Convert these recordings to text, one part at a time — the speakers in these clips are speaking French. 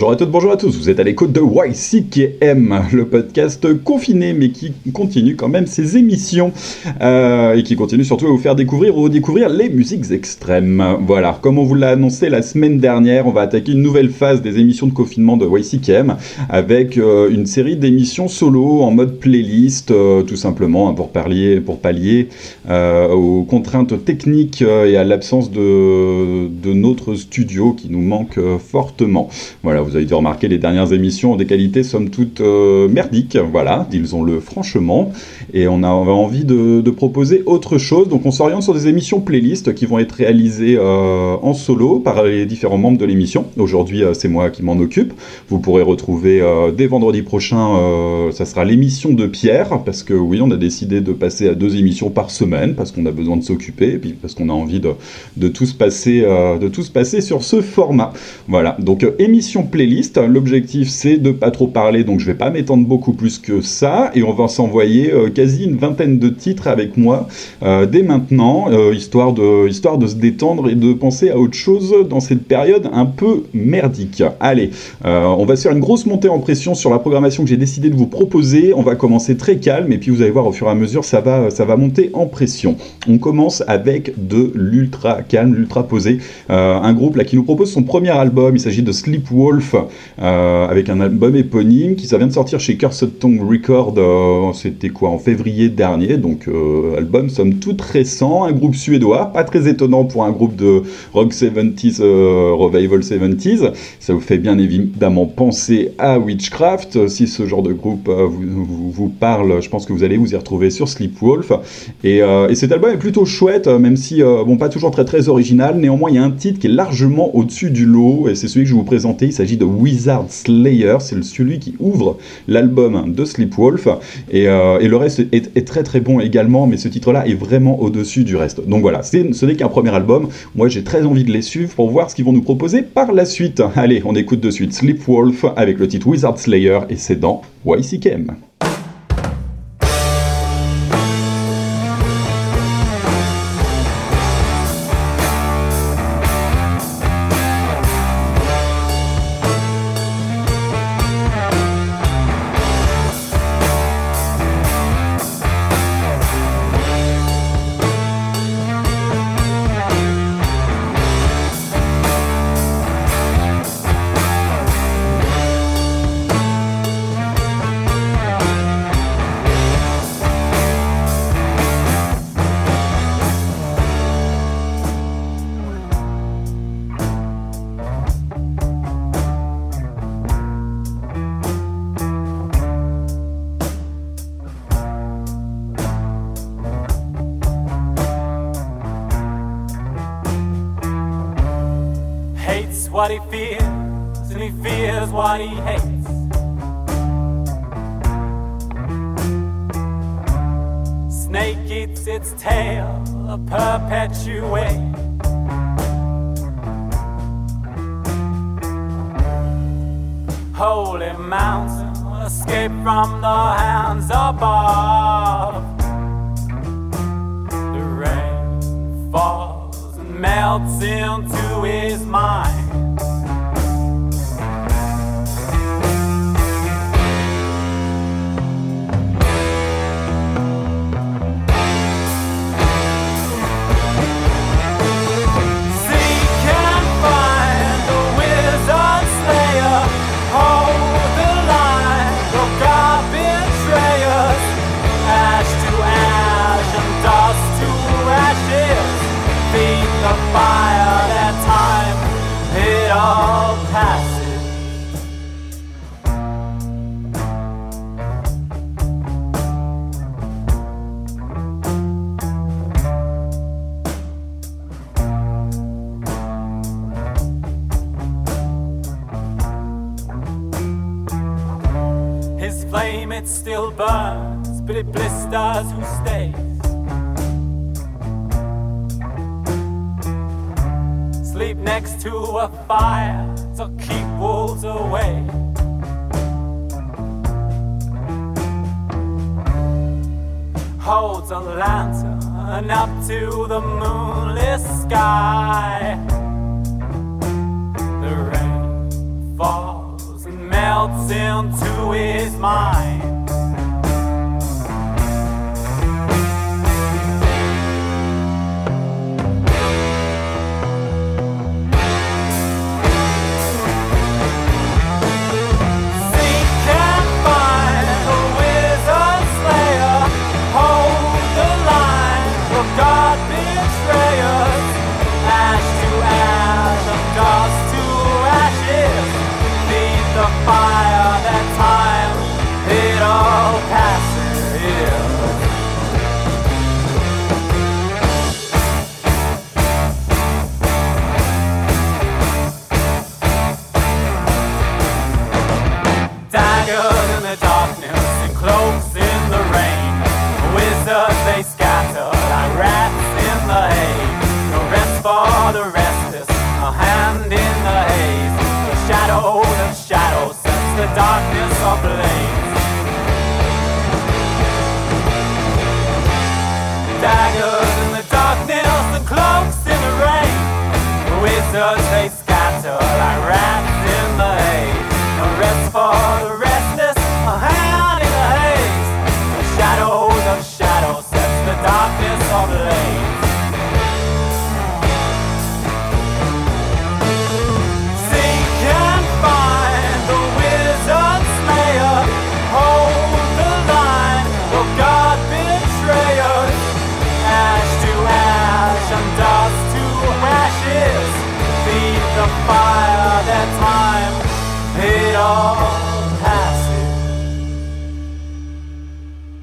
Bonjour à toutes, bonjour à tous, vous êtes à l'écoute de YCKM, le podcast confiné mais qui continue quand même ses émissions euh, et qui continue surtout à vous faire découvrir ou redécouvrir les musiques extrêmes. Voilà, comme on vous l'a annoncé la semaine dernière, on va attaquer une nouvelle phase des émissions de confinement de YCKM avec euh, une série d'émissions solo en mode playlist, euh, tout simplement hein, pour, pallier, pour pallier aux contraintes techniques et à l'absence de, de notre studio qui nous manque fortement. Voilà, vous avez dû remarquer, les dernières émissions ont des qualités somme toute euh, merdiques, voilà, disons-le franchement, et on a, envie de, proposer autre chose, donc on s'oriente sur des émissions playlists qui vont être réalisées euh, en solo par les différents membres de l'émission. Aujourd'hui, euh, c'est moi qui m'en occupe. Vous pourrez retrouver dès vendredi prochain, ça sera l'émission de Pierre, parce que oui, on a décidé de passer à deux émissions par semaine, parce qu'on a besoin de s'occuper, et puis parce qu'on a envie de, de, tous passer, de tous passer sur ce format. Voilà, donc émission playlist. L'objectif c'est de pas trop parler, donc je vais pas m'étendre beaucoup plus que ça. Et on va s'envoyer euh, quasi une vingtaine de titres avec moi euh, dès maintenant, euh, histoire, de, histoire de se détendre et de penser à autre chose dans cette période un peu merdique. Allez, on va se faire une grosse montée en pression sur la programmation que j'ai décidé de vous proposer. On va commencer très calme et puis vous allez voir au fur et à mesure ça va, ça va monter en pression. On commence avec de l'ultra calme, l'ultra posé. un groupe là qui nous propose son premier album. Il s'agit de Sleepwalk euh, avec un album éponyme qui ça vient de sortir chez Cursed Tongue Record, euh, c'était quoi en février dernier, donc euh, album somme toute récent, un groupe suédois, pas très étonnant pour un groupe de rock 70s, revival 70s, ça vous fait bien évidemment penser à Witchcraft, si ce genre de groupe vous, vous, parle, je pense que vous allez vous y retrouver sur Sleepwolf, et, et cet album est plutôt chouette, même si, bon, pas toujours très très original, néanmoins il y a un titre qui est largement au-dessus du lot, et c'est celui que je vais vous présenter, il s'agit de Wizard Slayer, c'est celui qui ouvre l'album de Sleepwolf, et, euh, et le reste est, très très bon également, mais ce titre-là est vraiment au-dessus du reste. Donc voilà, ce n'est qu'un premier album, moi j'ai très envie de les suivre pour voir ce qu'ils vont nous proposer par la suite. Allez, on écoute de suite Sleepwolf avec le titre Wizard Slayer, et c'est dans YCKM. the taste.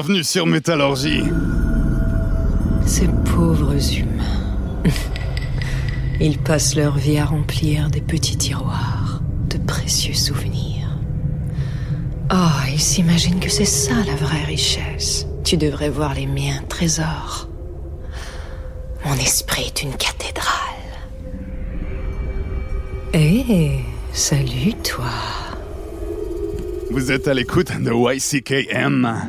Bienvenue sur Métallurgie. Ces pauvres humains. Ils passent leur vie à remplir des petits tiroirs de précieux souvenirs. Oh, ils s'imaginent que c'est ça la vraie richesse. Tu devrais voir les miens trésors. Mon esprit est une cathédrale. Eh, salut toi. Vous êtes à l'écoute de YCKM.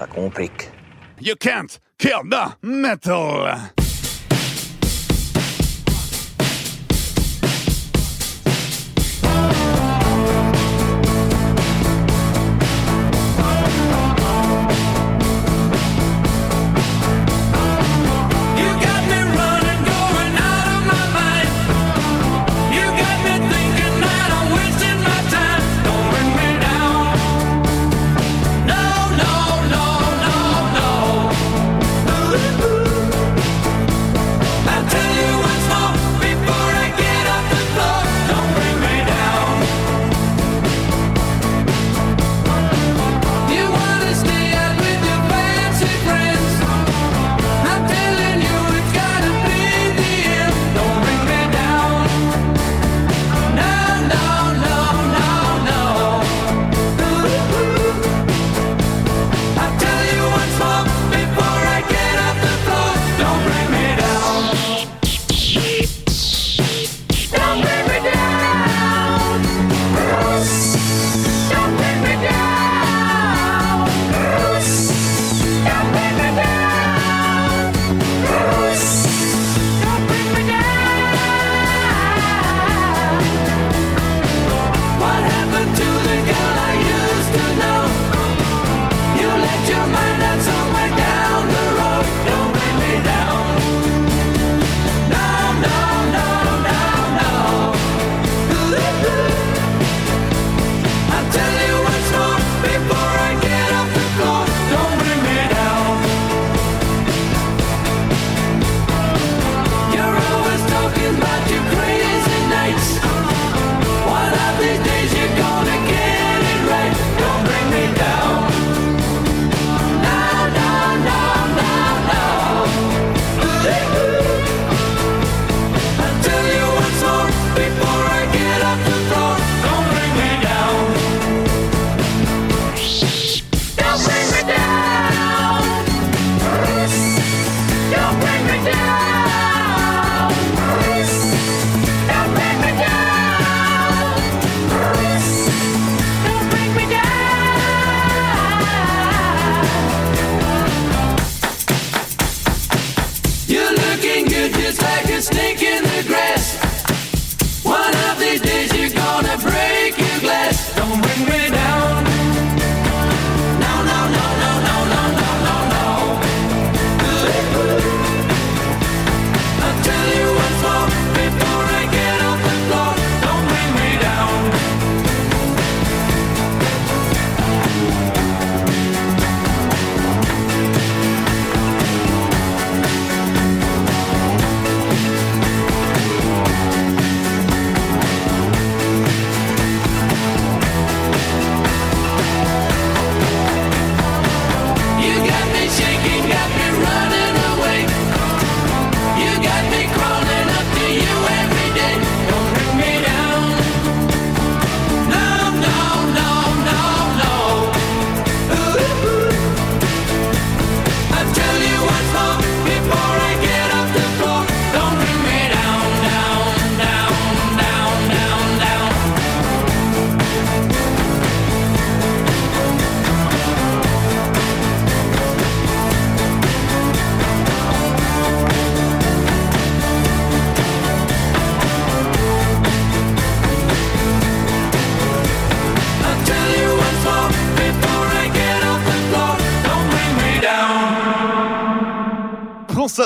Ça complique. You can't kill the metal.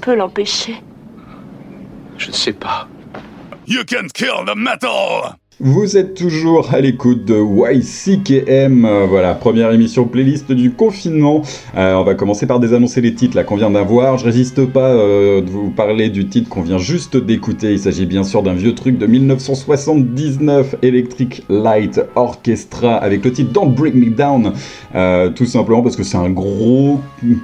Tu peux l'empêcher. Je ne sais pas. You can't kill the metal! Vous êtes toujours à l'écoute de YCKM, euh, voilà, première émission playlist du confinement. Euh, on va commencer par désannoncer les titres qu'on vient d'avoir. Je résiste pas euh, de vous parler du titre qu'on vient juste d'écouter. Il s'agit bien sûr d'un vieux truc de 1979, Electric Light Orchestra, avec le titre Don't Break Me Down, euh, tout simplement parce que c'est un gros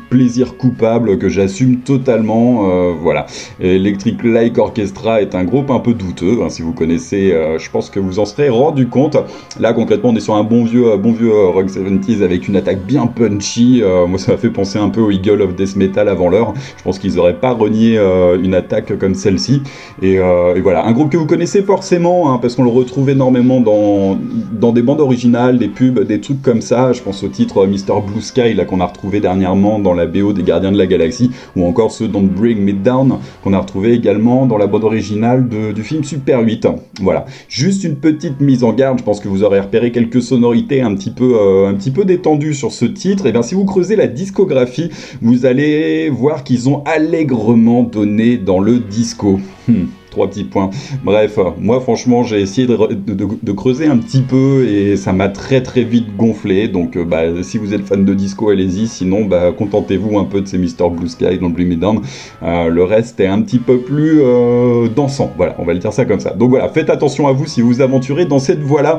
plaisir coupable que j'assume totalement. voilà, Electric Light Orchestra est un groupe un peu douteux. hein, si vous connaissez, je pense que en serez rendu compte. Là, concrètement, on est sur un bon vieux, bon vieux euh, rock 70s avec une attaque bien punchy. Euh, moi, ça m'a fait penser un peu au Eagle of Death Metal avant l'heure. Je pense qu'ils auraient pas renié euh, une attaque comme celle-ci. Et, voilà, un groupe que vous connaissez forcément, hein, parce qu'on le retrouve énormément dans, dans des bandes originales, des pubs, des trucs comme ça. Je pense au titre Mr. Blue Sky, là, qu'on a retrouvé dernièrement dans la BO des Gardiens de la Galaxie, ou encore ce Don't Bring Me Down, qu'on a retrouvé également dans la bande originale du film Super 8. Voilà. Juste une petite mise en garde, je pense que vous aurez repéré quelques sonorités un petit peu, euh, détendues sur ce titre. Et bien, si vous creusez la discographie, vous allez voir qu'ils ont allègrement donné dans le disco. Hmm, Petits points. Bref, moi franchement j'ai essayé de, re- de- de- de creuser un petit peu et ça m'a très très vite gonflé. Donc euh, bah, si vous êtes fan de disco, allez-y. Sinon, bah, contentez-vous un peu de ces Mr. Blue Sky dans Blue Down. Euh, le reste est un petit peu plus euh, dansant. Voilà, on va le dire ça comme ça. Donc voilà, faites attention à vous si vous aventurez dans cette voie-là.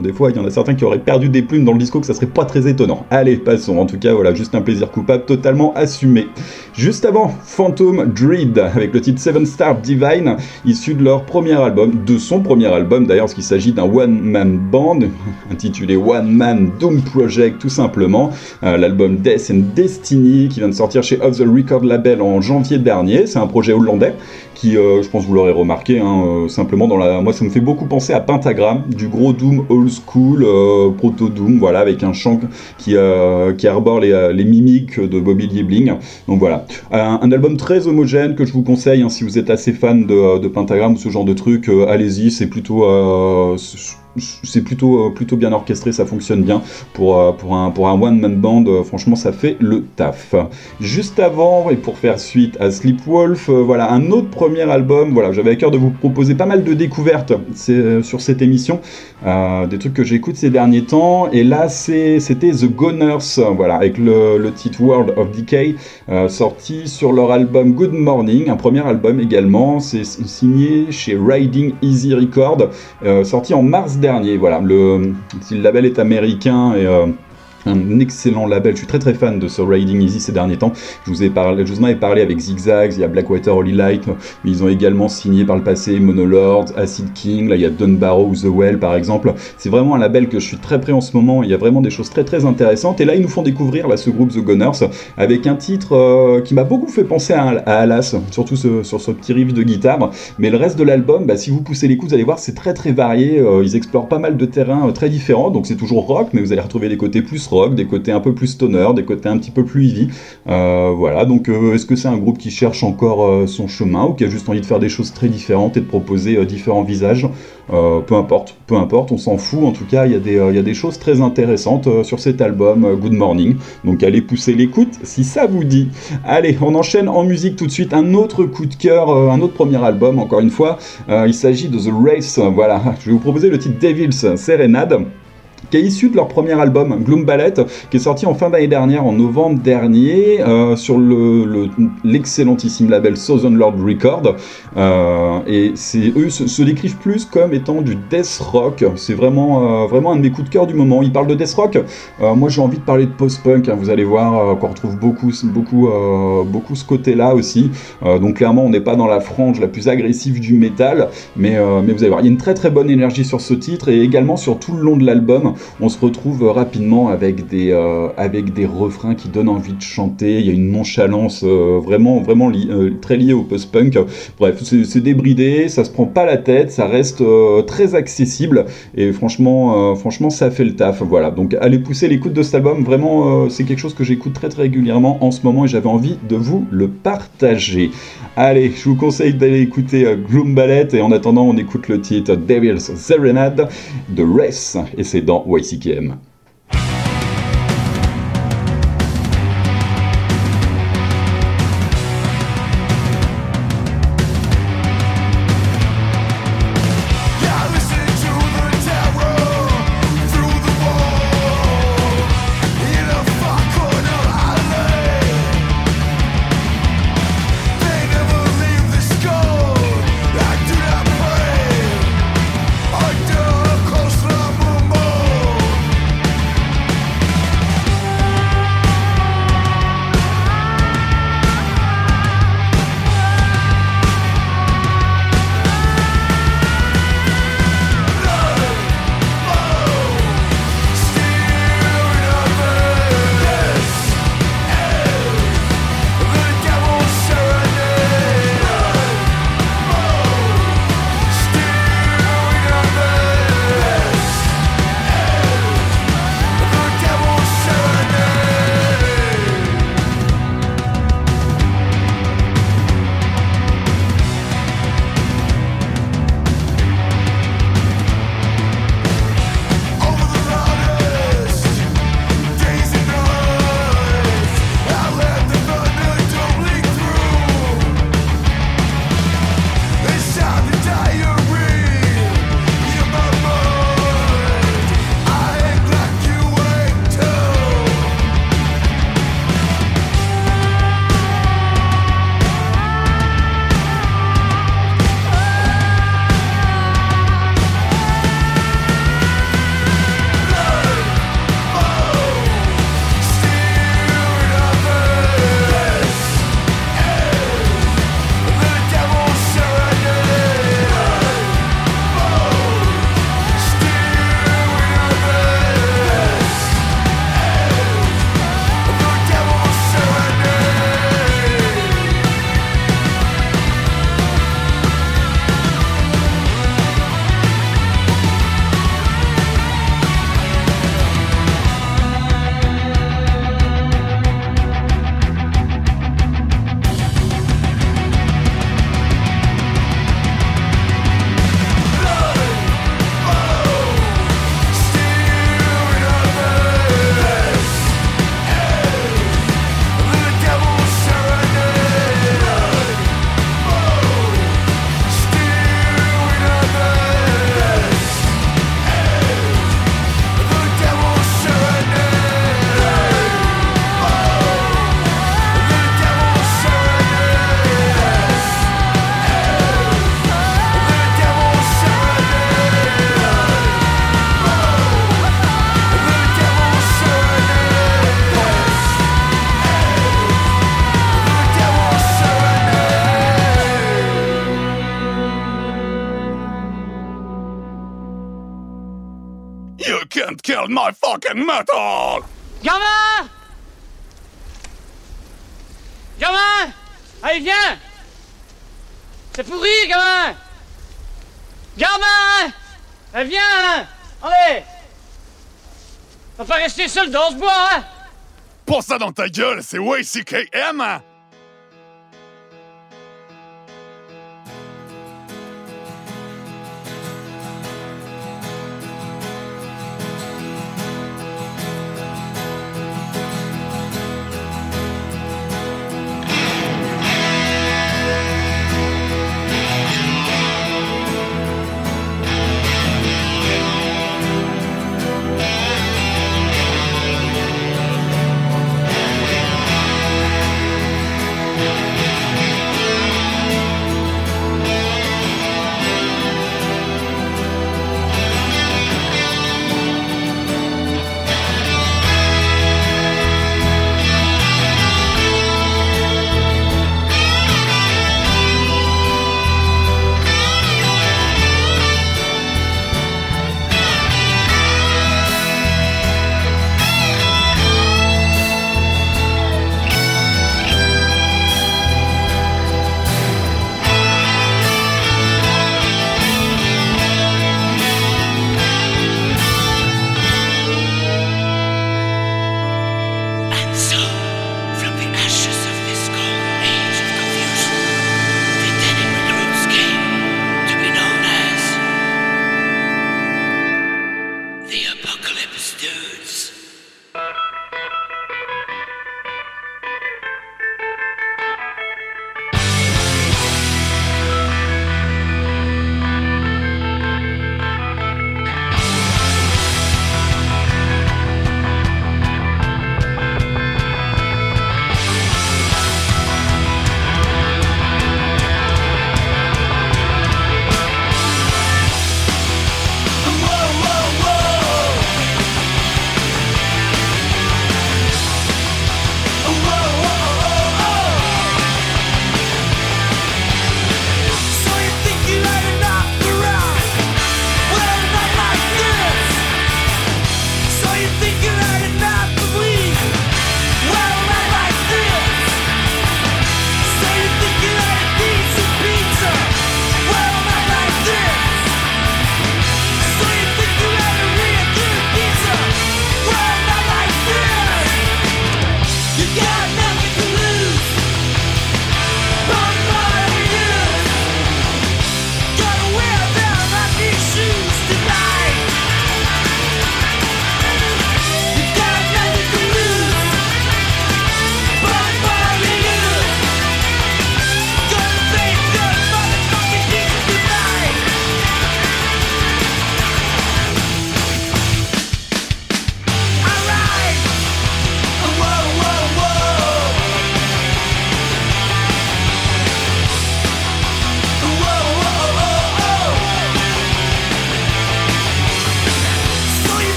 Des fois, il y en a certains qui auraient perdu des plumes dans le disco, que ça serait pas très étonnant. Allez, passons. En tout cas, voilà, juste un plaisir coupable totalement assumé. Juste avant, Phantom Dread, avec le titre Seven Star Divine, issu de leur premier album, de son premier album d'ailleurs, parce qu'il s'agit d'un one-man band, intitulé One Man Doom Project, tout simplement. Euh, L'album Death and Destiny, qui vient de sortir chez Off the Record Label en janvier dernier. C'est un projet hollandais euh, je pense que vous l'aurez remarqué, hein, euh, simplement dans la... Moi, ça me fait beaucoup penser à Pentagram, du gros Doom old school, euh, proto-Doom, voilà, avec un chant qui, qui arbore les, mimiques de Bobby Liebling. Donc voilà, un, album très homogène que je vous conseille, hein, si vous êtes assez fan de, de Pentagram ou ce genre de truc, allez-y, c'est plutôt... c'est plutôt, euh, plutôt bien orchestré, ça fonctionne bien. Pour, euh, pour un, pour un one-man band, euh, franchement, ça fait le taf. Juste avant, et pour faire suite à Sleepwolf, voilà, un autre premier album. Voilà, j'avais à cœur de vous proposer pas mal de découvertes sur cette émission, des trucs que j'écoute ces derniers temps. Et là, c'était The Goners, voilà, avec le, titre World of Decay, sorti sur leur album Good Morning, un premier album également. C'est signé chez Riding Easy Record, sorti en mars dernier. Voilà, le, si le label est américain et euh, un excellent label. Je suis très très fan de ce Riding Easy ces derniers temps. Je vous ai parlé, je vous en avais parlé avec Zigzags, il y a Blackwater Holy Light, mais ils ont également signé par le passé Monolords, Acid King, là il y a Dunbarrow ou The Well par exemple. C'est vraiment un label que je suis très prêt en ce moment. Il y a vraiment des choses très très intéressantes. Et là ils nous font découvrir ce groupe The Gunners avec un titre euh, qui m'a beaucoup fait penser à, Alas, surtout sur ce petit riff de guitare. Mais le reste de l'album, bah, si vous poussez les coups, vous allez voir c'est très très varié. Euh, ils explorent pas mal de terrains euh, très différents. Donc c'est toujours rock, mais vous allez retrouver des côtés plus des côtés un peu plus stoner, des côtés un petit peu plus heavy. Euh, voilà, donc euh, est-ce que c'est un groupe qui cherche encore euh, son chemin ou qui a juste envie de faire des choses très différentes et de proposer différents visages? Peu importe, peu importe, on s'en fout. En tout cas, il y, a des, y a des choses très intéressantes sur cet album Good Morning. Donc allez pousser l'écoute si ça vous dit. Allez, on enchaîne en musique tout de suite. Un autre coup de cœur, un autre premier album, encore une fois. Il s'agit de The Race. Voilà, je vais vous proposer le titre Devil's Serenade qui est issu de leur premier album Gloom Ballet, qui est sorti en fin d'année dernière, en novembre dernier, euh, sur le- le- l'excellentissime label Southern Lord Record. Euh, et eux se, décrivent plus comme étant du death rock. C'est vraiment, euh, vraiment un de mes coups de cœur du moment. Ils parlent de death rock. Moi, j'ai envie de parler de post-punk. hein. Vous allez voir qu'on retrouve beaucoup, beaucoup, beaucoup ce côté-là aussi. Donc clairement, on n'est pas dans la frange la plus agressive du métal, mais, mais vous allez voir, il y a une très très bonne énergie sur ce titre et également sur tout le long de l'album, on se retrouve rapidement avec des, euh, avec des refrains qui donnent envie de chanter. Il y a une nonchalance euh, vraiment, euh, très liée au post-punk. Bref, c'est débridé, ça se prend pas la tête, ça reste très accessible et franchement, franchement, ça fait le taf. Voilà, donc allez pousser l'écoute de cet album. Vraiment, c'est quelque chose que j'écoute très régulièrement en ce moment et j'avais envie de vous le partager. Allez, je vous conseille d'aller écouter Gloom Ballet et en attendant, on écoute le titre Devil's Serenade de Race et c'est dans YCKM. Under my fucking metal! Gamin Gamin Allez, viens! C'est pour rire, gamin Gamin Allez, viens Allez! Va pas rester seul dans ce bois, hein! Pour ça dans ta gueule, c'est YCKM!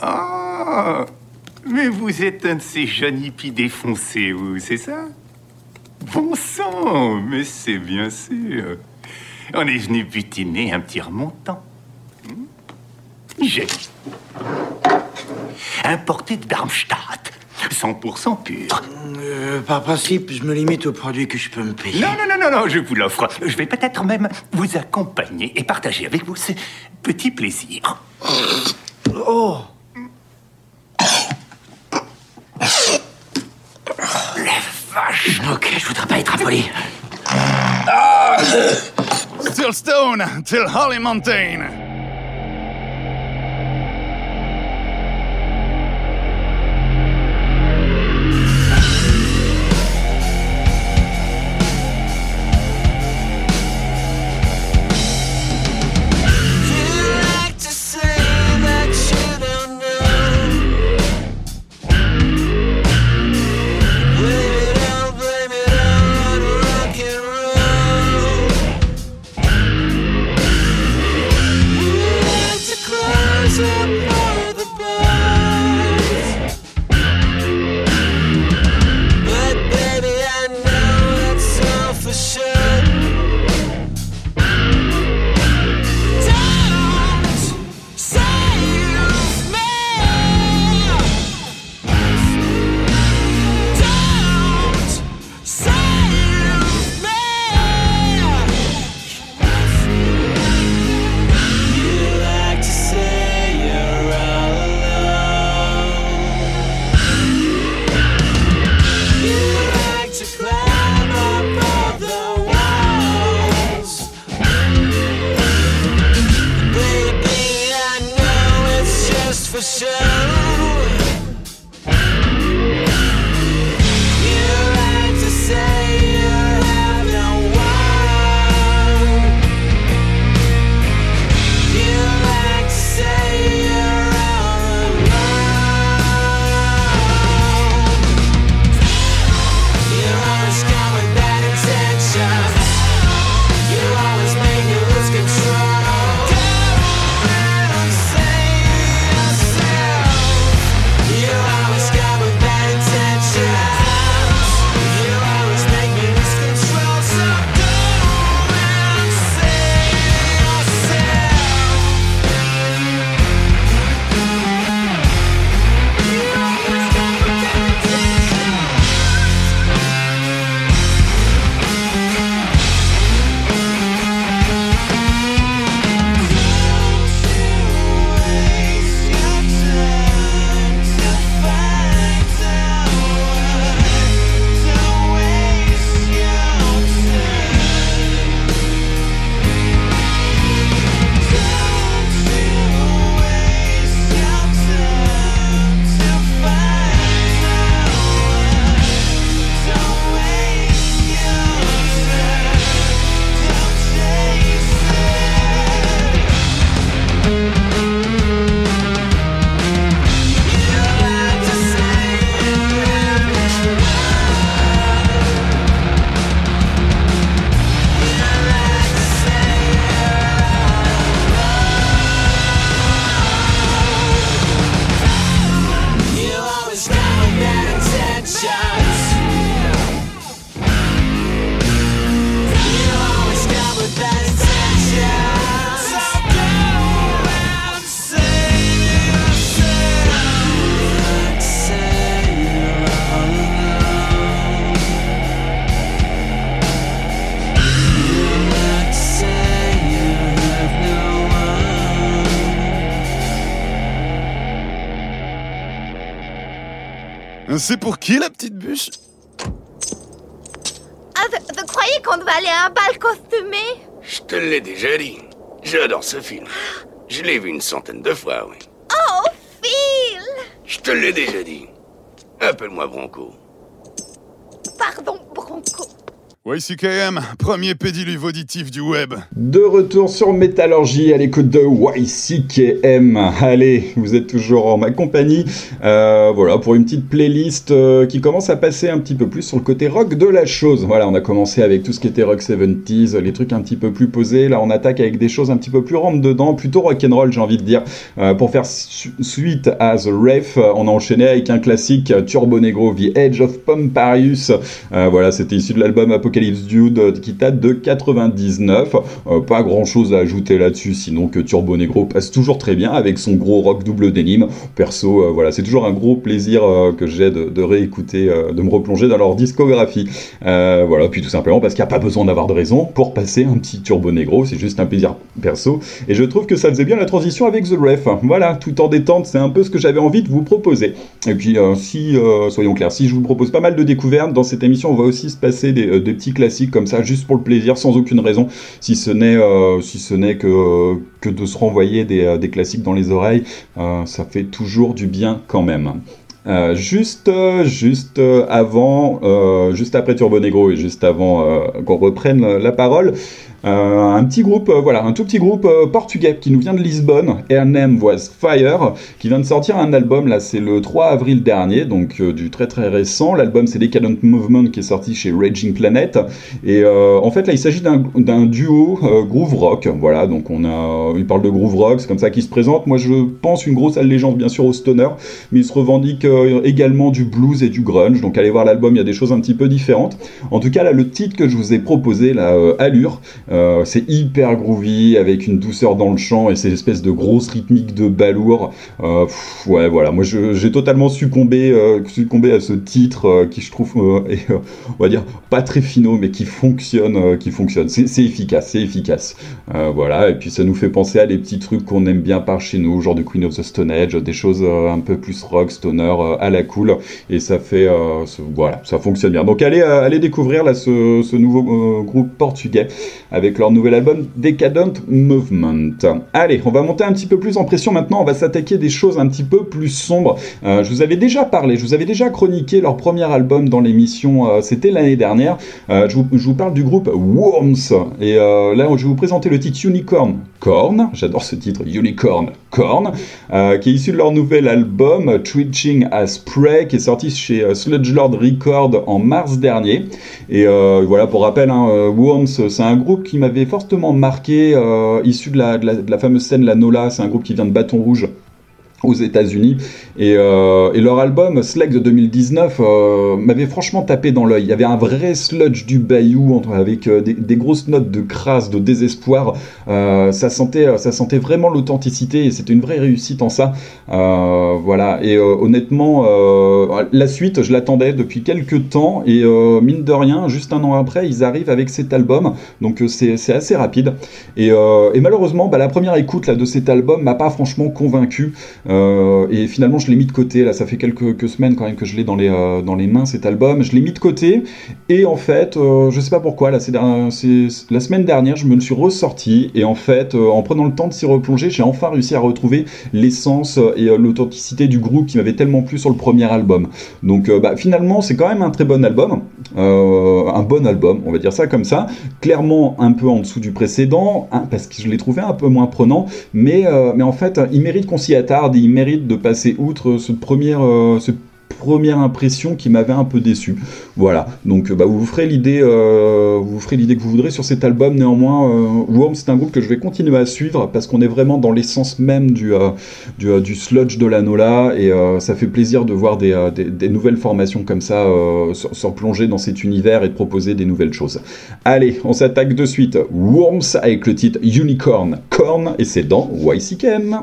Ah, mais vous êtes un de ces jeunes hippies défoncés, vous, c'est ça? Bon sang, mais c'est bien sûr. On est venu butiner un petit remontant. Hmm? J'ai importé de Darmstadt, 100% pur. Euh, par principe, je me limite aux produits que je peux me payer. Non, non, non, non, non, je vous l'offre. Je vais peut-être même vous accompagner et partager avec vous ce petit plaisir. Oh Vache Ok, je voudrais pas être impoli. Still Stone till Holly Mountain. C'est pour qui la petite bûche Ah, vous, vous croyez qu'on devait aller à un bal costumé Je te l'ai déjà dit. J'adore ce film. Je l'ai vu une centaine de fois, oui. Oh, Phil Je te l'ai déjà dit. Appelle-moi Bronco. Pardon, Bronco. YCKM, premier pédiluve auditif du web. De retour sur Métallurgie à l'écoute de YCKM. Allez, vous êtes toujours en ma compagnie. Euh, voilà, pour une petite playlist euh, qui commence à passer un petit peu plus sur le côté rock de la chose. Voilà, on a commencé avec tout ce qui était rock 70s, les trucs un petit peu plus posés. Là, on attaque avec des choses un petit peu plus rentre dedans, plutôt rock'n'roll, j'ai envie de dire. Euh, pour faire su- suite à The Ref, on a enchaîné avec un classique Turbo Negro, The Edge of Pomparius. Voilà, c'était issu de l'album Apocalypse Dude euh, qui date de 99. Euh, pas grand chose à ajouter là-dessus, sinon que Turbo Negro passe toujours très bien avec son gros rock double denim. Perso, euh, voilà, c'est toujours un gros plaisir que j'ai de, réécouter, de me replonger dans leur discographie. Voilà, puis tout simplement parce qu'il n'y a pas besoin d'avoir de raison pour passer un petit Turbo Negro, c'est juste un plaisir perso. Et je trouve que ça faisait bien la transition avec The Ref. Voilà, tout en détente, c'est un peu ce que j'avais envie de vous proposer. Et puis, si, soyons clairs, si je vous propose pas mal de découvertes, dans cette émission, on va aussi se passer des petits classiques comme ça, juste pour le plaisir, sans aucune raison, si ce n'est euh, si ce n'est que, que de se renvoyer des, euh, des classiques dans les oreilles, euh, ça fait toujours du bien quand même. Juste, juste avant, juste après Turbo Negro et juste avant qu'on reprenne la parole, euh, un petit groupe, euh, voilà, un tout petit groupe euh, portugais qui nous vient de Lisbonne, Air Name Was Fire, qui vient de sortir un album, là c'est le 3 avril dernier, donc du très très récent. L'album c'est Decadent Movement qui est sorti chez Raging Planet. Et en fait là il s'agit d'un duo groove rock, voilà, donc on a, il parle de groove rock, c'est comme ça qu'il se présente. Moi je pense une grosse allégeance bien sûr au stoner, mais il se revendique également du blues et du grunge, donc allez voir l'album, il y a des choses un petit peu différentes. En tout cas là le titre que je vous ai proposé, euh, Allure, euh, c'est hyper groovy, avec une douceur dans le chant et ces espèces de grosses rythmiques de balourd. Euh, pff, ouais, voilà, moi j'ai totalement succombé, euh, succombé à ce titre euh, qui je trouve, est, on va dire, pas très finaux, mais qui fonctionne, qui fonctionne. C'est efficace, c'est efficace. Voilà, et puis ça nous fait penser à des petits trucs qu'on aime bien par chez nous, genre de Queen of the Stone Age, des choses un peu plus rock, stoner, à la cool, et ça fait, voilà, ça fonctionne bien. Donc allez, allez découvrir là ce, nouveau groupe portugais leur nouvel album Decadent Movement. Allez, on va monter un petit peu plus en pression maintenant, on va s'attaquer des choses un petit peu plus sombres. Euh, je vous avais déjà parlé, je vous avais déjà chroniqué leur premier album dans l'émission, euh, c'était l'année dernière. Euh, je, vous, parle du groupe Worms, et là je vais vous présenter le titre Unicorn Corn, j'adore ce titre, Unicorn Corn, qui est issu de leur nouvel album Twitching as Prey, qui est sorti chez Sludge Lord Record en mars dernier. Et voilà, pour rappel, hein, Worms, c'est un groupe m'avait fortement marqué, euh, issu de la, de, la, de la fameuse scène La Nola, c'est un groupe qui vient de Bâton Rouge aux États-Unis et, euh, et leur album Slag de 2019 euh, m'avait franchement tapé dans l'œil. Il y avait un vrai sludge du bayou avec euh, des, grosses notes de crasse, de désespoir. Ça sentait, ça sentait vraiment l'authenticité et c'était une vraie réussite en ça. Voilà. Et honnêtement, la suite, je l'attendais depuis quelques temps et mine de rien, juste un an après, ils arrivent avec cet album. Donc c'est assez rapide. Et, et malheureusement, bah, la première écoute là de cet album m'a pas franchement convaincu. Euh, et finalement, je l'ai mis de côté. Là, ça fait quelques, semaines quand même que je l'ai dans les euh, dans les mains cet album. Je l'ai mis de côté. Et en fait, euh, je sais pas pourquoi. Là, c'est la semaine dernière, je me le suis ressorti. Et en fait, euh, en prenant le temps de s'y replonger, j'ai enfin réussi à retrouver l'essence et l'authenticité du groupe qui m'avait tellement plu sur le premier album. Donc, bah, finalement, c'est quand même un très bon album. Un bon album, on va dire ça comme ça. Clairement, un peu en dessous du précédent, hein, parce que je l'ai trouvé un peu moins prenant. Mais, mais en fait, il mérite qu'on s'y attarde il mérite de passer outre euh, ce première impression qui m'avait un peu déçu. Voilà, donc euh, bah, vous vous ferez l'idée, euh, vous vous que vous voudrez sur cet album. Néanmoins, euh, Worm, c'est un groupe que je vais continuer à suivre parce qu'on est vraiment dans l'essence même du, du, du sludge de la Nola et ça fait plaisir de voir des, des, nouvelles formations comme ça euh, se, se plonger dans cet univers et proposer des nouvelles choses. Allez, on s'attaque de suite. Worms avec le titre Unicorn Corn et c'est dans YCKM.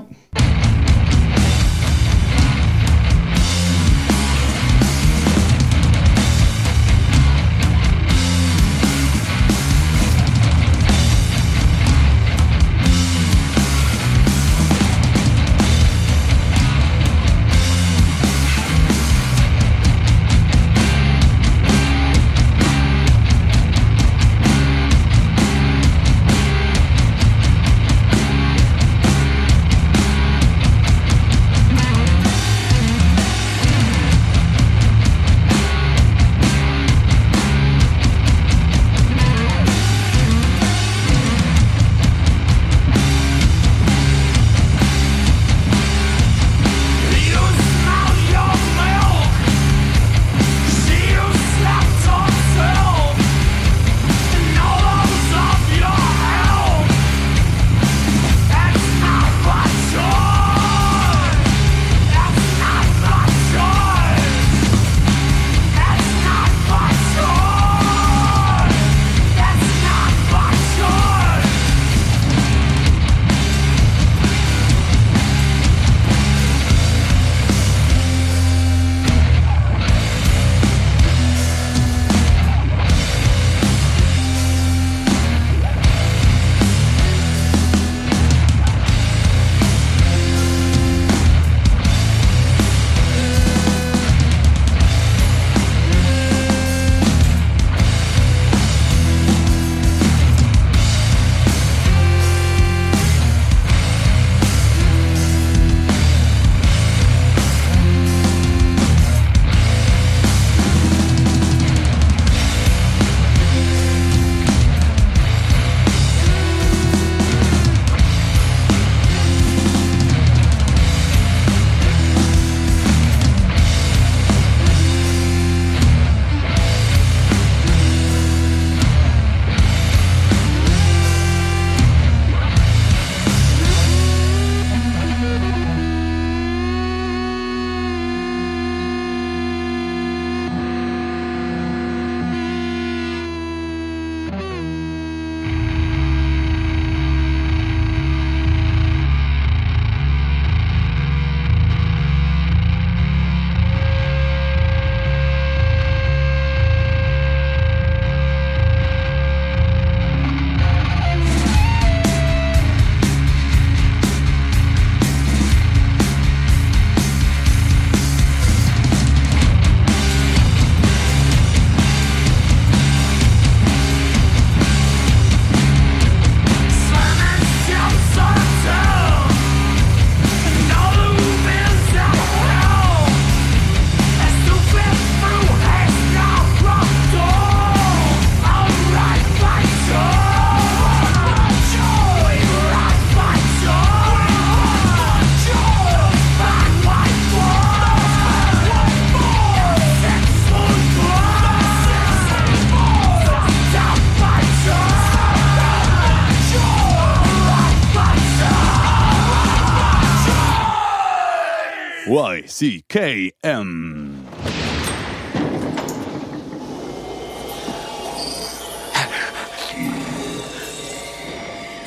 YCKM.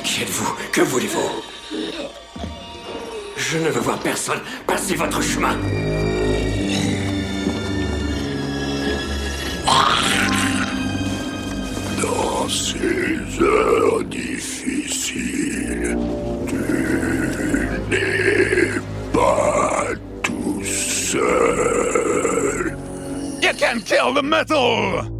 Qui êtes-vous? Que voulez-vous? Je ne veux voir personne. Passez votre chemin. Dans ces heures difficiles, tu n'es pas You can kill the metal!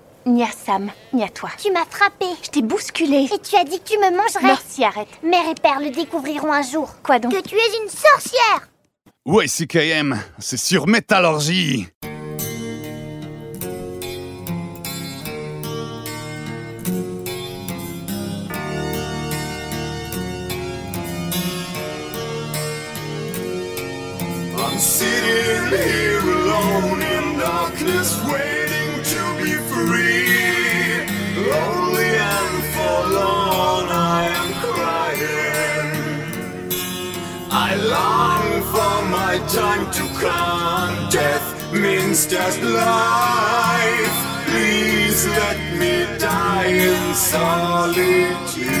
Ni à Sam, ni à toi. Tu m'as frappé. Je t'ai bousculé. Et tu as dit que tu me mangerais. Merci, arrête. Mère et père le découvriront un jour. Quoi donc Que tu es une sorcière. YCKM, c'est sur Métallurgie. I'm sitting here alone in darkness, waiting Means just life. Please let me die in solitude.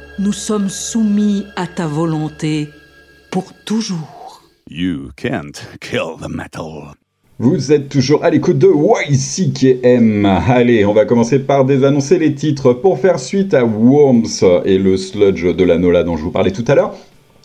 nous sommes soumis à ta volonté pour toujours. You can't kill the metal. Vous êtes toujours à l'écoute de YCKM. Allez, on va commencer par désannoncer les titres pour faire suite à Worms et le sludge de la Nola dont je vous parlais tout à l'heure.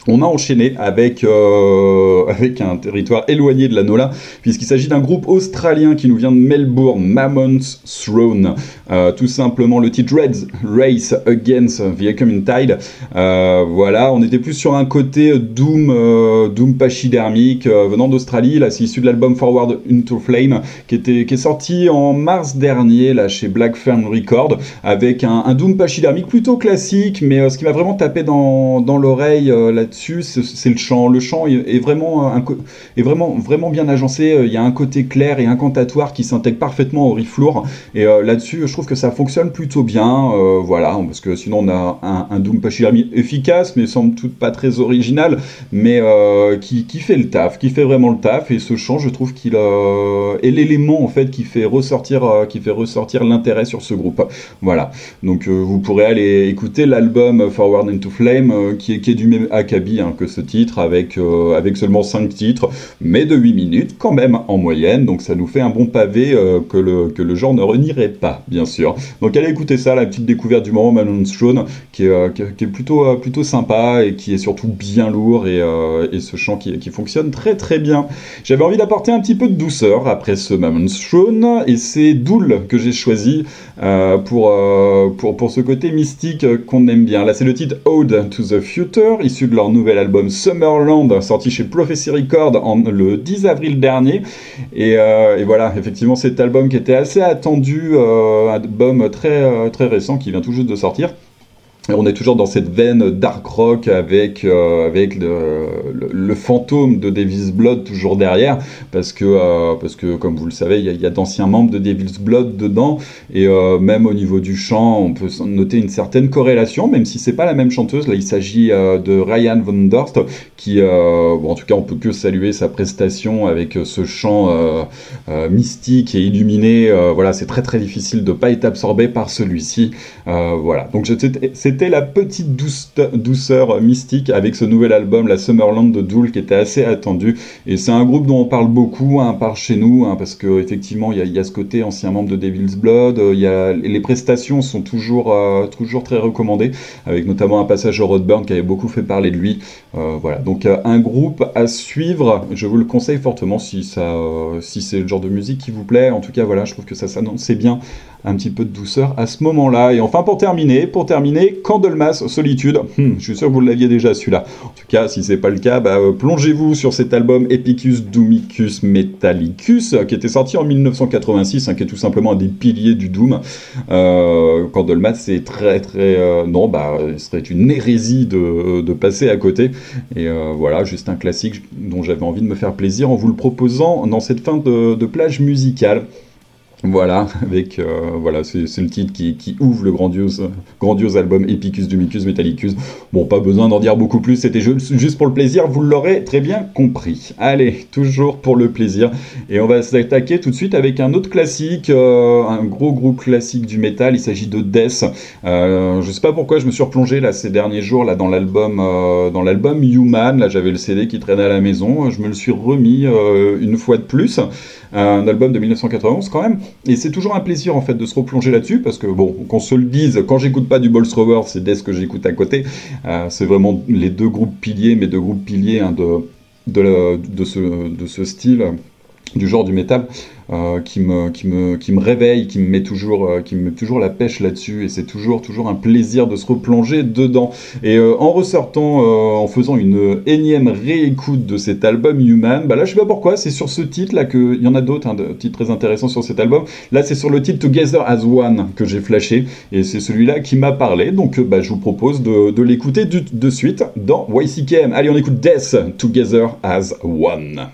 On a enchaîné avec, euh, avec un territoire éloigné de la Nola, puisqu'il s'agit d'un groupe australien qui nous vient de Melbourne, Mammoth Throne. Euh, tout simplement le titre Reds Race Against the Coming Tide. Euh, voilà, on était plus sur un côté Doom, Doom pachydermique venant d'Australie. Là, c'est issu de l'album Forward Into Flame qui, était, qui est sorti en mars dernier là, chez Black Fern Record avec un, Doom pachydermique plutôt classique, mais ce qui m'a vraiment tapé dans, dans l'oreille euh, c'est le chant. Le chant est, vraiment, est vraiment, vraiment bien agencé. Euh, Il y a un côté clair et incantatoire qui s'intègre parfaitement au riff lourd. Et euh, là-dessus, je trouve que ça fonctionne plutôt bien. euh, voilà, parce que sinon on a un, Doom Pachirami efficace, mais somme toute pas très original, mais qui, fait le taf, qui fait vraiment le taf. Et ce chant, je trouve qu'il est l'élément en fait qui fait ressortir, qui ressortir l'intérêt sur ce groupe. Voilà. Donc vous pourrez aller écouter l'album Forward into Flame, qui, est, qui est du même acabit hein, que ce titre, avec, euh, avec seulement 5 titres, mais de 8 minutes quand même en moyenne. Donc ça nous fait un bon pavé euh, que, le, que le genre ne renierait pas, bien sûr. Donc allez écouter ça, la petite découverte du moment, Manon est, euh, qui est- qui est plutôt, plutôt sympa et qui est surtout bien lourd et, et ce chant qui, qui fonctionne très très bien. J'avais envie d'apporter un petit peu de douceur après ce Mammoth Throne et c'est Doul que j'ai choisi pour, pour, pour ce côté mystique qu'on aime bien. Là c'est le titre Ode to the Future, issu de leur nouvel album Summerland, sorti chez Prophecy Record en, le 10 avril dernier. Et, euh, et voilà, effectivement cet album qui était assez attendu, euh, un album très, euh, très récent qui vient tout juste de sortir. On est toujours dans cette veine dark rock avec, euh, le, fantôme de Devil's Blood toujours derrière, parce que, euh, parce que comme vous le savez, il y a, d'anciens membres de Devil's Blood dedans, et euh, même au niveau du chant, on peut noter une certaine corrélation, même si c'est pas la même chanteuse. Là, il s'agit de Ryan Von Dorst, qui, en tout cas, on peut que saluer sa prestation avec ce chant mystique et illuminé. Voilà, c'est très très difficile de pas être absorbé par celui-ci. Voilà, donc c'était c'était la petite douce- douceur mystique avec ce nouvel album, la Summerland de Dool, qui était assez attendu. Et c'est un groupe dont on parle beaucoup, hein, par chez nous, hein, parce que effectivement, il y, a- ce côté ancien membre de Devil's Blood. euh, y a, les prestations sont toujours, euh, toujours très recommandées, avec notamment un passage au Roadburn qui avait beaucoup fait parler de lui. Euh, voilà, donc un groupe à suivre. Je vous le conseille fortement si ça, si c'est le genre de musique qui vous plaît. En tout cas, voilà, je trouve que ça s'annonçait bien un petit peu de douceur à ce moment-là. Et enfin, pour terminer, pour terminer, Candlemas Solitude. Hmm, je suis sûr que vous l'aviez déjà celui-là. En tout cas, si c'est pas le cas, bah, euh, plongez-vous sur cet album Epicus Doomicus Metallicus, euh, qui était sorti en 1986, hein, qui est tout simplement un des piliers du Doom. Euh, Candlemas, c'est très très euh, non, bah, ce serait une hérésie de, de passer à côté. Et voilà, juste un classique dont j'avais envie de me faire plaisir en vous le proposant dans cette fin de plage musicale. Voilà, avec euh, voilà, c'est le titre qui, qui ouvre le grandiose, grandiose album Epicus Dumicus Metallicus. Bon, pas besoin d'en dire beaucoup plus, c'était ju- juste pour le plaisir, vous l'aurez très bien compris. Allez, toujours pour le plaisir. Et on va s'attaquer tout de suite avec un autre classique, euh, un gros groupe classique du métal, il s'agit de Death. Euh, je sais pas pourquoi je me suis replongé là ces derniers jours là dans l'album euh, dans l'album Human, là j'avais le CD qui traînait à la maison, je me le suis remis euh, une fois de plus un album de 1991 quand même. Et c'est toujours un plaisir en fait de se replonger là-dessus parce que bon, qu'on se le dise, quand j'écoute pas du Balls Rover, c'est Death que j'écoute à côté. Euh, c'est vraiment les deux groupes piliers, mes deux groupes piliers hein, de, de, ce, de ce style. Du genre du métal euh, qui, me, qui, me, qui me réveille, qui me met toujours, euh, qui me met toujours la pêche là-dessus et c'est toujours, toujours un plaisir de se replonger dedans. Et euh, en ressortant, euh, en faisant une énième réécoute de cet album Human, bah là je sais pas pourquoi, c'est sur ce titre là que il y en a d'autres, hein, de titres très intéressants sur cet album. Là c'est sur le titre Together as One que j'ai flashé et c'est celui-là qui m'a parlé. Donc euh, bah, je vous propose de, de l'écouter de suite dans YCKM. Allez on écoute Death Together as One.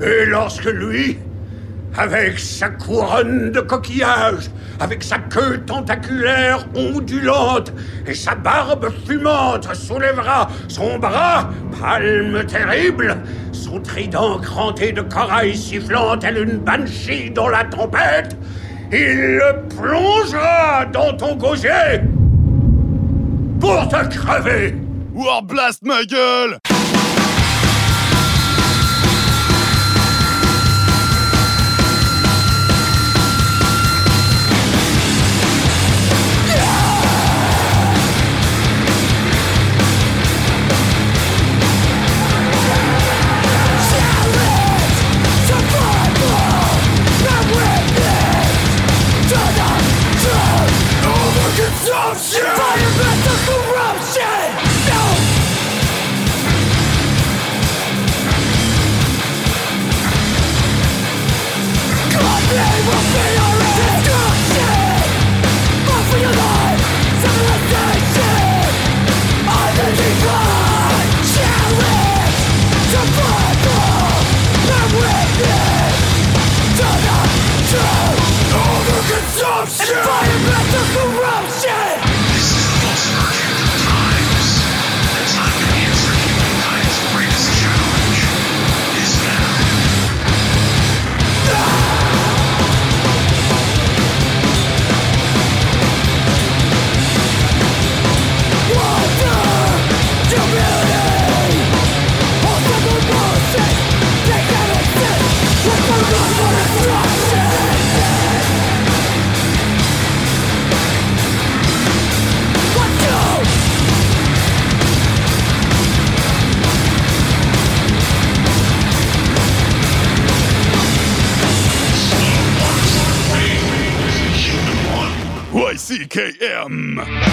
Et lorsque lui, avec sa couronne de coquillages, avec sa queue tentaculaire ondulante et sa barbe fumante soulèvera son bras, palme terrible, son trident cranté de corail sifflant tel une banshee dans la tempête, il le plongera dans ton gosier Pour te crever. Warblast ma gueule YCKM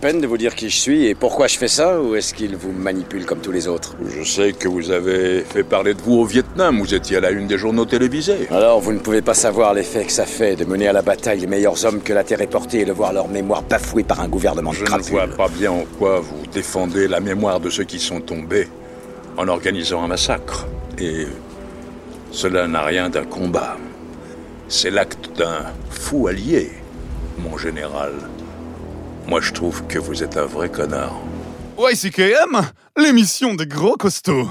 peine de vous dire qui je suis et pourquoi je fais ça ou est-ce qu'ils vous manipulent comme tous les autres? Je sais que vous avez fait parler de vous au Vietnam, vous étiez à la une des journaux télévisés. Alors vous ne pouvez pas savoir l'effet que ça fait de mener à la bataille les meilleurs hommes que la Terre ait portés et de voir leur mémoire bafouée par un gouvernement Je de ne crapules. vois pas bien en quoi vous défendez la mémoire de ceux qui sont tombés en organisant un massacre. Et cela n'a rien d'un combat. C'est l'acte d'un fou allié, mon général. Moi, je trouve que vous êtes un vrai connard. YCKM, l'émission des gros costauds.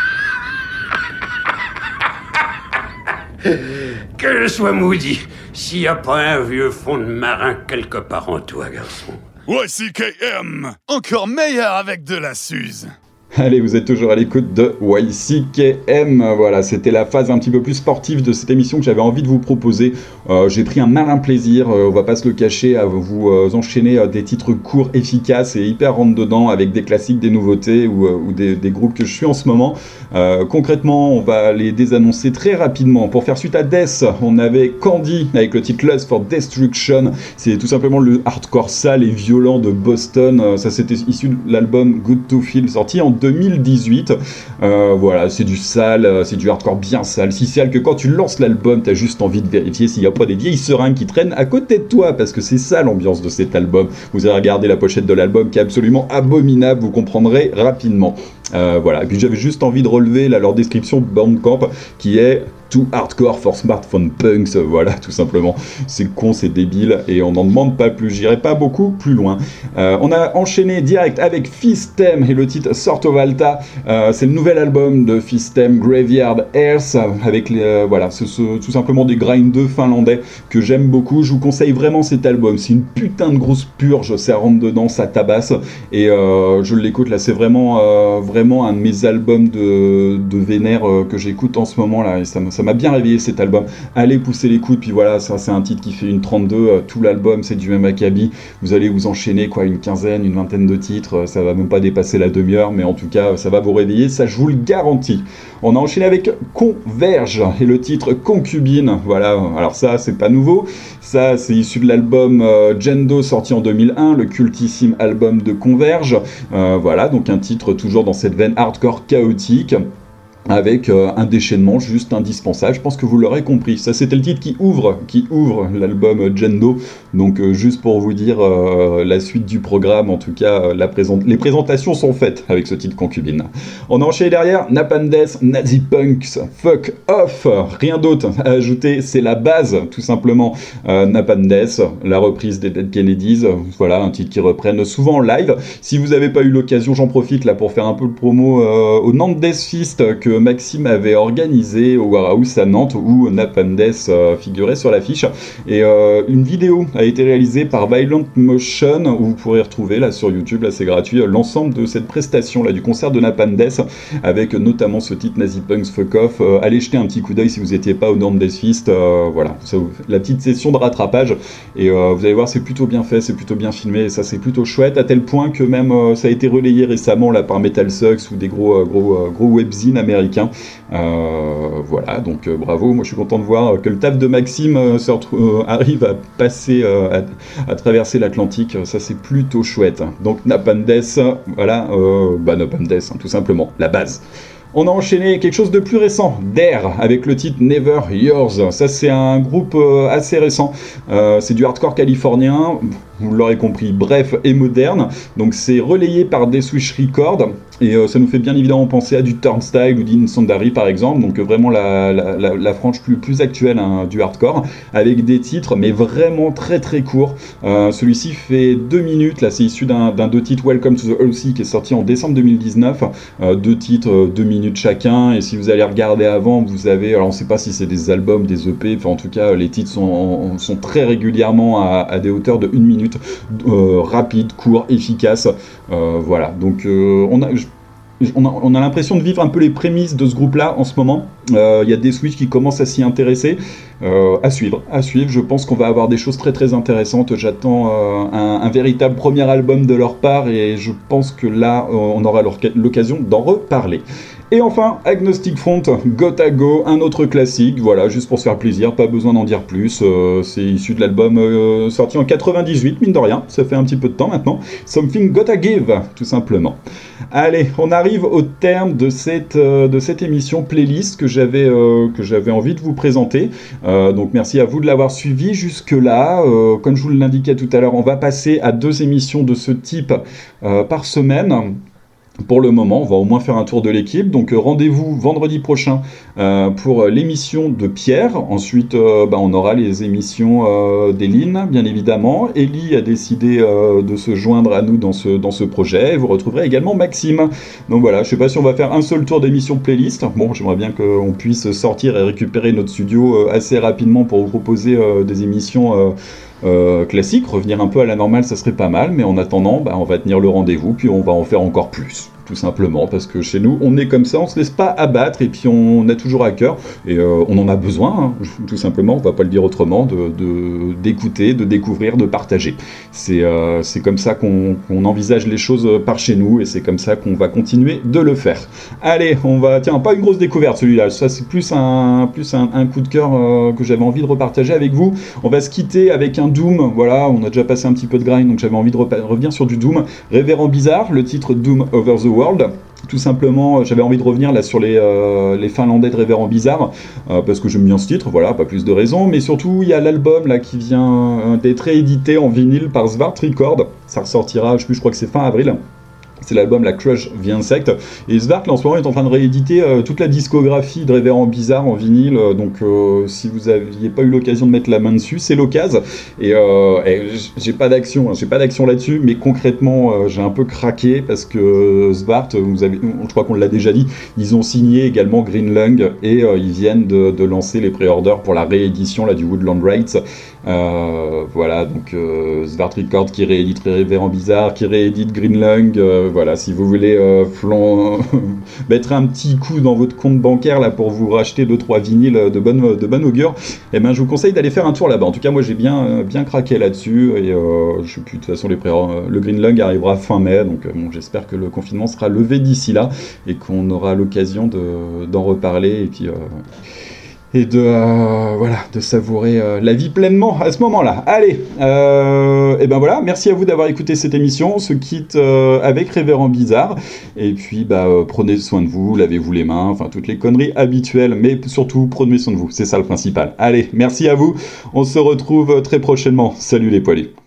Que je sois maudit, s'il n'y a pas un vieux fond de marin quelque part en toi, garçon. YCKM! Encore meilleur avec de la Suze! Allez, vous êtes toujours à l'écoute de YCKM. Voilà, c'était la phase un petit peu plus sportive de cette émission que j'avais envie de vous proposer. Euh, J'ai pris un malin plaisir, euh, on va pas se le cacher, à vous euh, enchaîner des titres courts, efficaces et hyper rentre dedans avec des classiques, des nouveautés ou, des, groupes que je suis en ce moment. Concrètement, on va les désannoncer très rapidement. Pour faire suite à Death, on avait Candy avec le titre Lust for Destruction. C'est tout simplement le hardcore sale et violent de Boston. Ça, c'était issu de l'album Good to Feel sorti en 2018. Euh, voilà, c'est du sale, c'est du hardcore bien sale. Si sale que quand tu lances l'album, t'as juste envie de vérifier s'il n'y a pas des vieilles seringues qui traînent à côté de toi, parce que c'est ça l'ambiance de cet album. Vous allez regarder la pochette de l'album qui est absolument abominable, vous comprendrez rapidement. Euh, voilà, et puis j'avais juste envie de relever leur description de Bandcamp qui est too hardcore for smartphone punks, voilà, tout simplement. C'est con, c'est débile, et on n'en demande pas plus. J'irai pas beaucoup plus loin. Euh, on a enchaîné direct avec Fistem et le titre Sorto Valta. Euh, c'est le nouvel album de Fistem, Graveyard Earth, avec euh, voilà, ce, ce- tout simplement des grindeux finlandais que j'aime beaucoup. Je vous conseille vraiment cet album. C'est une putain de grosse purge, ça rentre dedans, ça tabasse, et je l'écoute là. C'est vraiment, euh, vraiment un de mes albums de, de vénère euh, que j'écoute en ce moment là, et ça m'a bien réveillé cet album. Allez pousser les coudes, puis voilà, ça c'est un titre qui fait une 32, euh, tout l'album c'est du même acabit. Vous allez vous enchaîner quoi, une quinzaine, une vingtaine de titres, euh, ça va même pas dépasser la demi-heure, mais en tout cas ça va vous réveiller, ça je vous le garantis. On a enchaîné avec Converge et le titre Concubine. Voilà, alors ça c'est pas nouveau, ça c'est issu de l'album Gendo sorti en 2001, le cultissime album de Converge. Voilà, donc un titre toujours dans cette veine hardcore chaotique avec euh, un déchaînement juste indispensable. Je pense que vous l'aurez compris. Ça, c'était le titre qui ouvre, qui ouvre l'album Gendo. Donc, euh, juste pour vous dire euh, la suite du programme, en tout cas, les présentations sont faites avec ce titre concubine. On a enchaîné derrière Napandes, Nazi Punks, Fuck Off. Rien d'autre à ajouter, c'est la base, tout simplement. Euh, Napandes, la reprise des Dead Kennedys. Voilà, un titre qui reprennent souvent en live. Si vous n'avez pas eu l'occasion, j'en profite là pour faire un peu de promo au Nantes Death Fist que Maxime avait organisé au Warehouse à Nantes où Napandes euh, figurait sur l'affiche. Et euh, une vidéo a été réalisée par Violent Motion où vous pourrez retrouver là sur YouTube, là c'est gratuit, l'ensemble de cette prestation là du concert de Napandes avec notamment ce titre Nazi Punks Fuck Off. Euh, allez jeter un petit coup d'œil si vous n'étiez pas au Nantes Death Fist. voilà, la petite session de rattrapage. Et vous allez voir, c'est plutôt bien fait, c'est plutôt bien filmé, et ça c'est plutôt chouette, à tel point que même ça a été relayé récemment là par Metal Sucks ou des gros, gros, gros webzines américains. Euh, voilà, donc euh, bravo, moi je suis content de voir que le taf de Maxime euh, arrive à passer, à, traverser l'Atlantique, ça c'est plutôt chouette. Donc Napandes, voilà, bah Napandes, hein, tout simplement, la base. On a enchaîné quelque chose de plus récent, Dare, avec le titre Never Yours. Ça, c'est un groupe assez récent. C'est du hardcore californien, vous l'aurez compris, bref et moderne. Donc, c'est relayé par des Swish Records. Et euh, ça nous fait bien évidemment penser à du Turnstile ou d'Insandari par exemple, donc euh, vraiment la, la, frange plus, plus actuelle hein, du hardcore, avec des titres mais vraiment très très courts. Euh, Celui-ci fait deux minutes, là c'est issu d'un deux titres Welcome to the OC qui est sorti en décembre 2019, euh, deux titres, euh, deux minutes chacun, et si vous allez regarder avant, vous avez, alors on sait pas si c'est des albums, des EP, enfin en tout cas les titres sont, sont très régulièrement à, à des hauteurs de une minute, euh, rapide, court, efficace, euh, voilà, donc euh, on a... On a, on a l'impression de vivre un peu les prémices de ce groupe-là en ce moment. Il y a des Switch qui commencent à s'y intéresser. À suivre, à suivre. Je pense qu'on va avoir des choses très très intéressantes. J'attends un, véritable premier album de leur part et je pense que là, on aura l'occasion d'en reparler. Et enfin, Agnostic Front, Got Go, un autre classique, voilà, juste pour se faire plaisir, pas besoin d'en dire plus. euh, c'est issu de l'album euh, sorti en 98, mine de rien, ça fait un petit peu de temps maintenant. Something Gotta Give, tout simplement. Allez, on arrive au terme de cette, euh, de cette émission playlist que j'avais que j'avais envie de vous présenter. Donc merci à vous de l'avoir suivi jusque-là. Comme je vous l'indiquais tout à l'heure, on va passer à deux émissions de ce type par semaine. Pour le moment, on va au moins faire un tour de l'équipe. Donc euh, rendez-vous vendredi prochain euh, pour l'émission de Pierre. Ensuite, euh, bah, on aura les émissions euh, d'Eline, bien évidemment. Ellie a décidé euh, de se joindre à nous dans ce, dans ce projet. Et vous retrouverez également Maxime. Donc voilà, je sais pas si on va faire un seul tour d'émission playlist. Bon, j'aimerais bien qu'on puisse sortir et récupérer notre studio euh, assez rapidement pour vous proposer euh, des émissions. Euh, classiques, revenir un peu à la normale, ça serait pas mal, mais en attendant, bah, on va tenir le rendez-vous, puis on va en faire encore plus, tout simplement, parce que chez nous, on est comme ça, on se laisse pas abattre, et puis on a toujours à cœur, et euh, on en a besoin, hein, tout simplement, on va pas le dire autrement, de de- d'écouter, de, découvrir, de partager. C'est euh, comme ça qu'on envisage les choses euh, par chez nous, et c'est comme ça qu'on va continuer de le faire. Allez, on va, tiens, pas une grosse découverte celui-là, ça c'est plus un, plus un, coup de cœur euh, que j'avais envie de repartager avec vous. On va se quitter avec un Doom, voilà, on a déjà passé un petit peu de grind, donc j'avais envie de revenir sur du Doom. Révérend Bizarre, le titre Doom Over the World. Tout simplement, euh, j'avais envie de revenir là sur les, euh, Finlandais de Révérend Bizarre, euh, parce que j'aime bien ce titre, voilà, pas plus de raisons. Mais surtout, il y a l'album là qui vient d'être réédité en vinyle par Svart Record. Ça ressortira, je sais je crois que c'est fin avril. C'est l'album La Crush The Insect. Et Svart, là, en ce moment, est en train de rééditer euh, toute la discographie de Révérend Bizarre en vinyle. Euh, Donc, euh, si vous n'aviez pas eu l'occasion de mettre la main dessus, c'est l'occasion. Et, euh, j'ai pas d'action, hein, j'ai pas d'action là-dessus, mais concrètement, j'ai un peu craqué parce que Svart, vous avez, je crois qu'on l'a déjà dit, ils ont signé également Green Lung et ils viennent de, de lancer les pré-orders pour la réédition là, du Woodland Rights. Euh, voilà, donc euh, Svart qui réédite Révérend Bizarre, qui réédite Green Lung. euh, voilà, si vous voulez euh, flan- mettre un petit coup dans votre compte bancaire là pour vous racheter deux trois vinyles de bonne de bonne augure, eh ben je vous conseille d'aller faire un tour là-bas. En tout cas, moi j'ai bien bien craqué là-dessus et je sais plus de toute façon les le Green Lung arrivera fin mai, donc bon, j'espère que le confinement sera levé d'ici là et qu'on aura l'occasion de d'en reparler et puis et de euh, voilà de savourer euh, la vie pleinement à ce moment-là. Allez, euh, et ben voilà, merci à vous d'avoir écouté cette émission. On se quitte euh, avec Révérend Bizarre et puis bah prenez soin de vous, lavez-vous les mains, enfin toutes les conneries habituelles, mais surtout prenez soin de vous, c'est ça le principal. Allez, merci à vous. On se retrouve très prochainement. Salut les poilus.